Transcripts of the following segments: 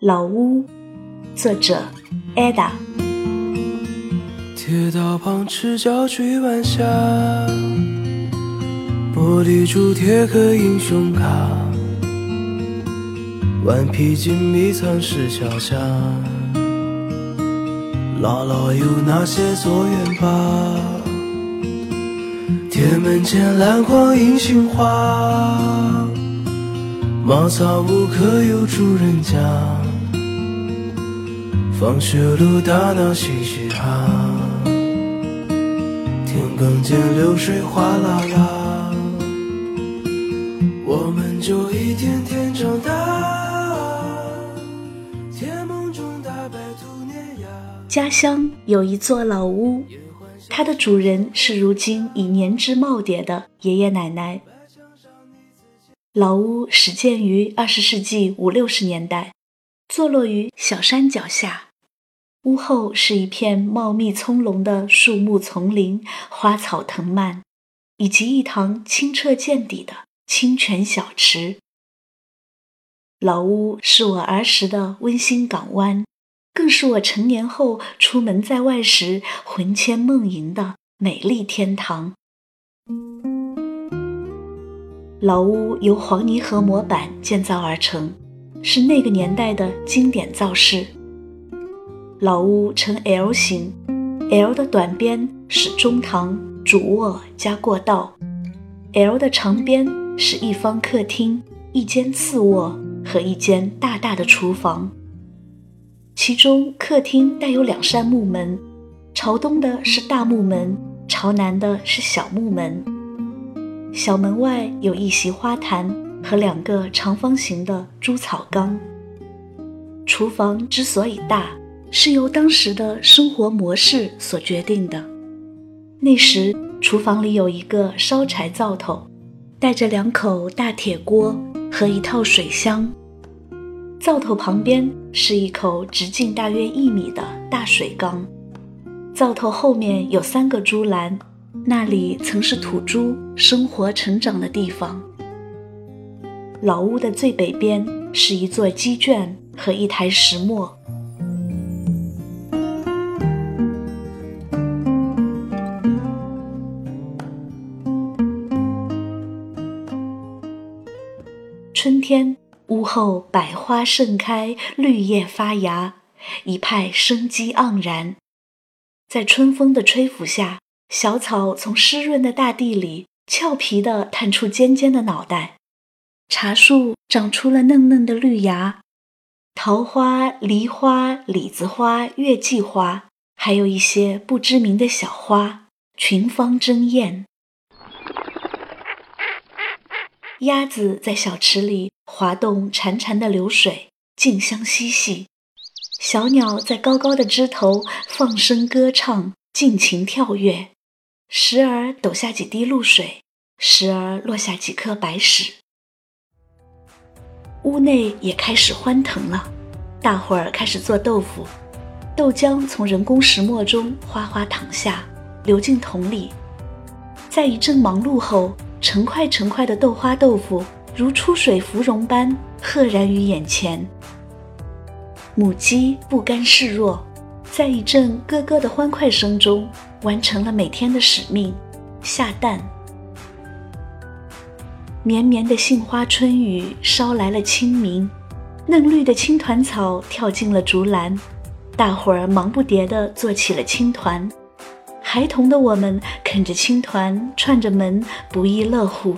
老屋，作者艾达。铁道旁赤脚追晚霞，玻璃珠贴个英雄卡，顽皮筋迷藏石桥下，姥姥有那些作业吧？铁门前篮筐银杏花，茅草屋可有住人家？放学路打闹嘻嘻哈，田埂间流水哗啦啦，我们就一天天长大，甜梦中大白兔碾压。家乡有一座老屋，它的主人是如今已年支耄耋的爷爷奶奶。老屋始建于二十世纪五六十年代，坐落于小山脚下。屋后是一片茂密葱茏的树木丛林，花草藤蔓，以及一塘清澈见底的清泉小池。老屋是我儿时的温馨港湾，更是我成年后出门在外时魂牵梦萦的美丽天堂。老屋由黄泥和模板建造而成，是那个年代的经典造式。老屋呈 L 型，L 的短边是中堂、主卧加过道，L 的长边是一方客厅、一间次卧和一间大大的厨房。其中客厅带有两扇木门，朝东的是大木门，朝南的是小木门。小门外有一席花坛和两个长方形的猪草缸。厨房之所以大。是由当时的生活模式所决定的。那时，厨房里有一个烧柴灶头，带着两口大铁锅和一套水箱。灶头旁边是一口直径大约一米的大水缸。灶头后面有三个猪栏，那里曾是土猪生活成长的地方。老屋的最北边是一座鸡圈和一台石磨。天，屋后百花盛开，绿叶发芽，一派生机盎然。在春风的吹拂下，小草从湿润的大地里俏皮地探出尖尖的脑袋。茶树长出了嫩嫩的绿芽，桃花、梨花、李子花、月季花，还有一些不知名的小花，群芳争艳。鸭子在小池里滑动潺潺的流水，静香嬉戏；小鸟在高高的枝头放声歌唱，尽情跳跃。时而抖下几滴露水，时而落下几颗白石。屋内也开始欢腾了，大伙儿开始做豆腐，豆浆从人工石磨中哗哗淌下，流进桶里。在一阵忙碌后。成块成块的豆花豆腐如出水芙蓉般赫然于眼前。母鸡不甘示弱，在一阵咯咯的欢快声中，完成了每天的使命——下蛋。绵绵的杏花春雨捎来了清明，嫩绿的青团草跳进了竹篮，大伙儿忙不迭地做起了青团。孩童的我们啃着青团，串着门，不亦乐乎。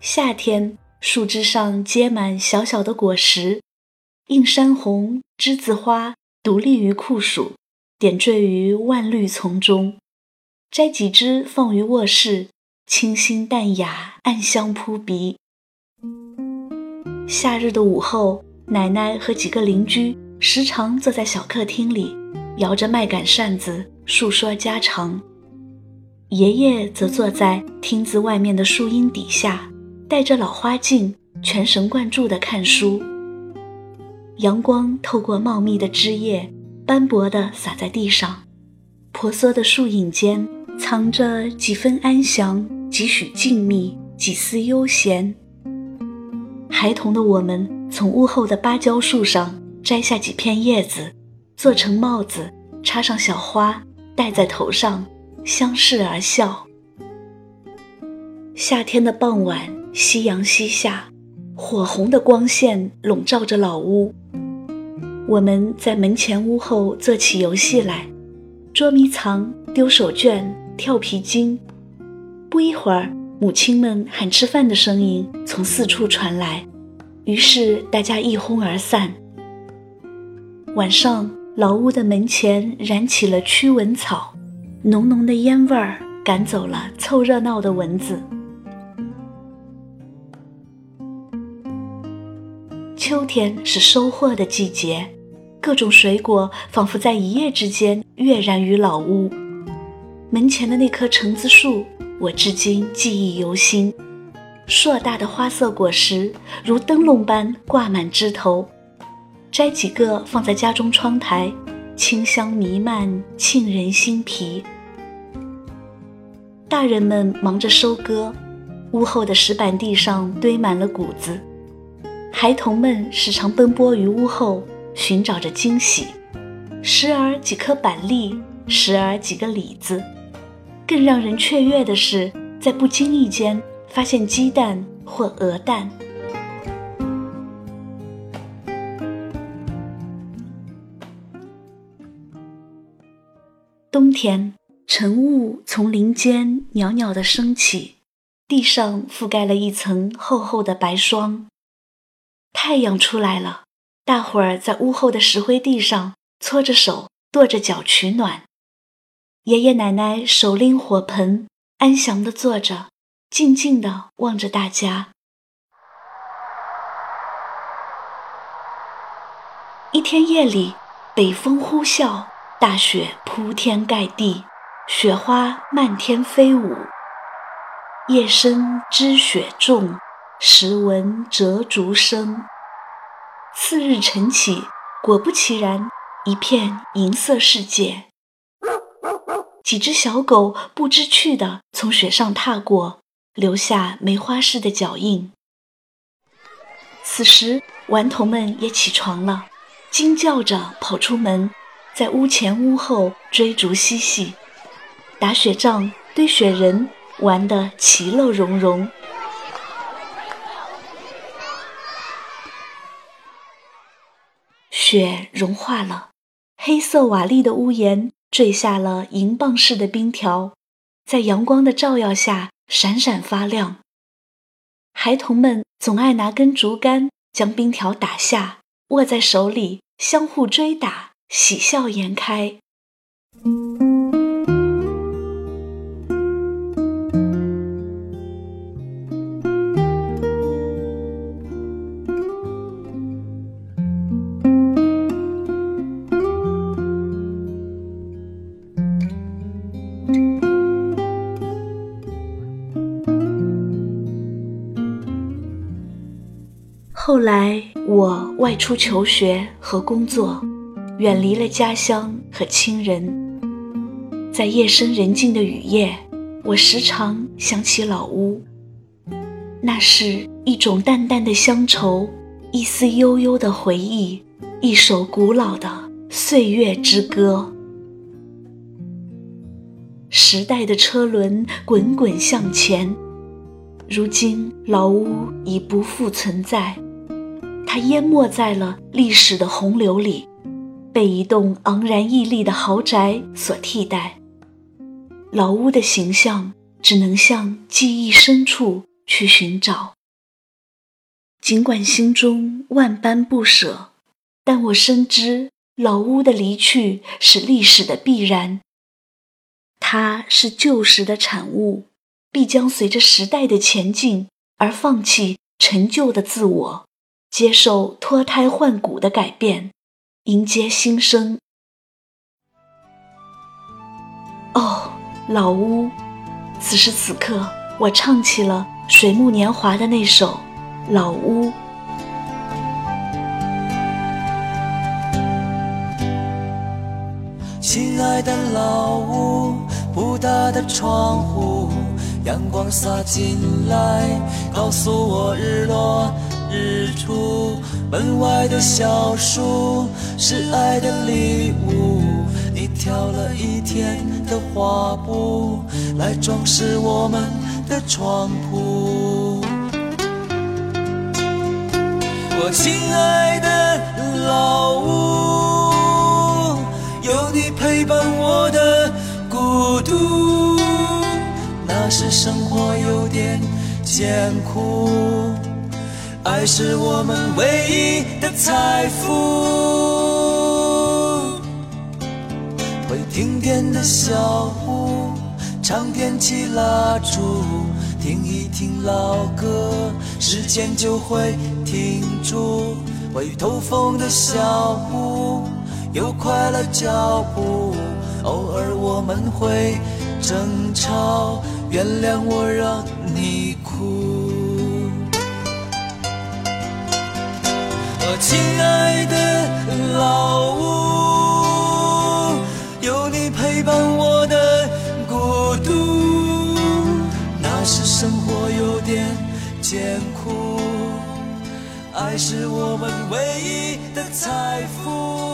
夏天，树枝上结满小小的果实，映山红、栀子花独立于酷暑，点缀于万绿丛中。摘几枝放于卧室，清新淡雅，暗香扑鼻。夏日的午后，奶奶和几个邻居时常坐在小客厅里，摇着麦秆扇子述说家常。爷爷则坐在厅子外面的树荫底下，戴着老花镜，全神贯注地看书。阳光透过茂密的枝叶，斑驳地洒在地上，婆娑的树影间藏着几分安详，几许静谧，几丝悠闲。孩童的我们，从屋后的芭蕉树上摘下几片叶子，做成帽子，插上小花，戴在头上，相视而笑。夏天的傍晚，夕阳西下，火红的光线笼罩着老屋。我们在门前屋后做起游戏来，捉迷藏、丢手绢、跳皮筋。不一会儿，母亲们喊吃饭的声音从四处传来，于是大家一哄而散。晚上，老屋的门前燃起了驱蚊草，浓浓的烟味儿赶走了凑热闹的蚊子。秋天是收获的季节，各种水果仿佛在一夜之间跃然于老屋。门前的那棵橙子树。我至今记忆犹新，硕大的花色果实如灯笼般挂满枝头，摘几个放在家中窗台，清香弥漫，沁人心脾。大人们忙着收割，屋后的石板地上堆满了谷子，孩童们时常奔波于屋后，寻找着惊喜，时而几颗板栗，时而几个李子。更让人雀跃的是，在不经意间发现鸡蛋或鹅蛋。冬天，晨雾从林间袅袅的升起，地上覆盖了一层厚厚的白霜。太阳出来了，大伙儿在屋后的石灰地上搓着手，跺着脚取暖。爷爷奶奶手拎火盆，安详地坐着，静静地望着大家。一天夜里，北风呼啸，大雪铺天盖地，雪花漫天飞舞。夜深知雪重，时闻折竹声。次日晨起，果不其然，一片银色世界。几只小狗不知趣地从雪上踏过，留下梅花似的脚印。此时，顽童们也起床了，惊叫着跑出门，在屋前屋后追逐嬉戏，打雪仗、堆雪人，玩得其乐融融。雪融化了，黑色瓦砾的屋檐。坠下了银棒似的冰条，在阳光的照耀下闪闪发亮。孩童们总爱拿根竹竿将冰条打下，握在手里相互追打，喜笑颜开。后来，我外出求学和工作，远离了家乡和亲人。在夜深人静的雨夜，我时常想起老屋，那是一种淡淡的乡愁，一丝悠悠的回忆，一首古老的岁月之歌。时代的车轮滚滚向前，如今老屋已不复存在。它淹没在了历史的洪流里，被一栋昂然屹立的豪宅所替代。老屋的形象只能向记忆深处去寻找。尽管心中万般不舍，但我深知老屋的离去是历史的必然。它是旧时的产物，必将随着时代的前进而放弃陈旧的自我。接受脱胎换骨的改变，迎接新生。哦，老屋，此时此刻，我唱起了水木年华的那首《老屋》。亲爱的老屋，不大的窗户。阳光洒进来，告诉我日落日出。门外的小树是爱的礼物，你挑了一天的花布来装饰我们的床铺。我亲爱的老屋，有你陪伴我的孤独。那时生活有点艰苦，爱是我们唯一的财富。会停电的小屋，常点起蜡烛，听一听老歌，时间就会停住。会透风的小屋，有快乐脚步，偶尔我们会争吵。原谅我让你哭，亲爱的老屋，有你陪伴我的孤独。那时生活有点艰苦，爱是我们唯一的财富。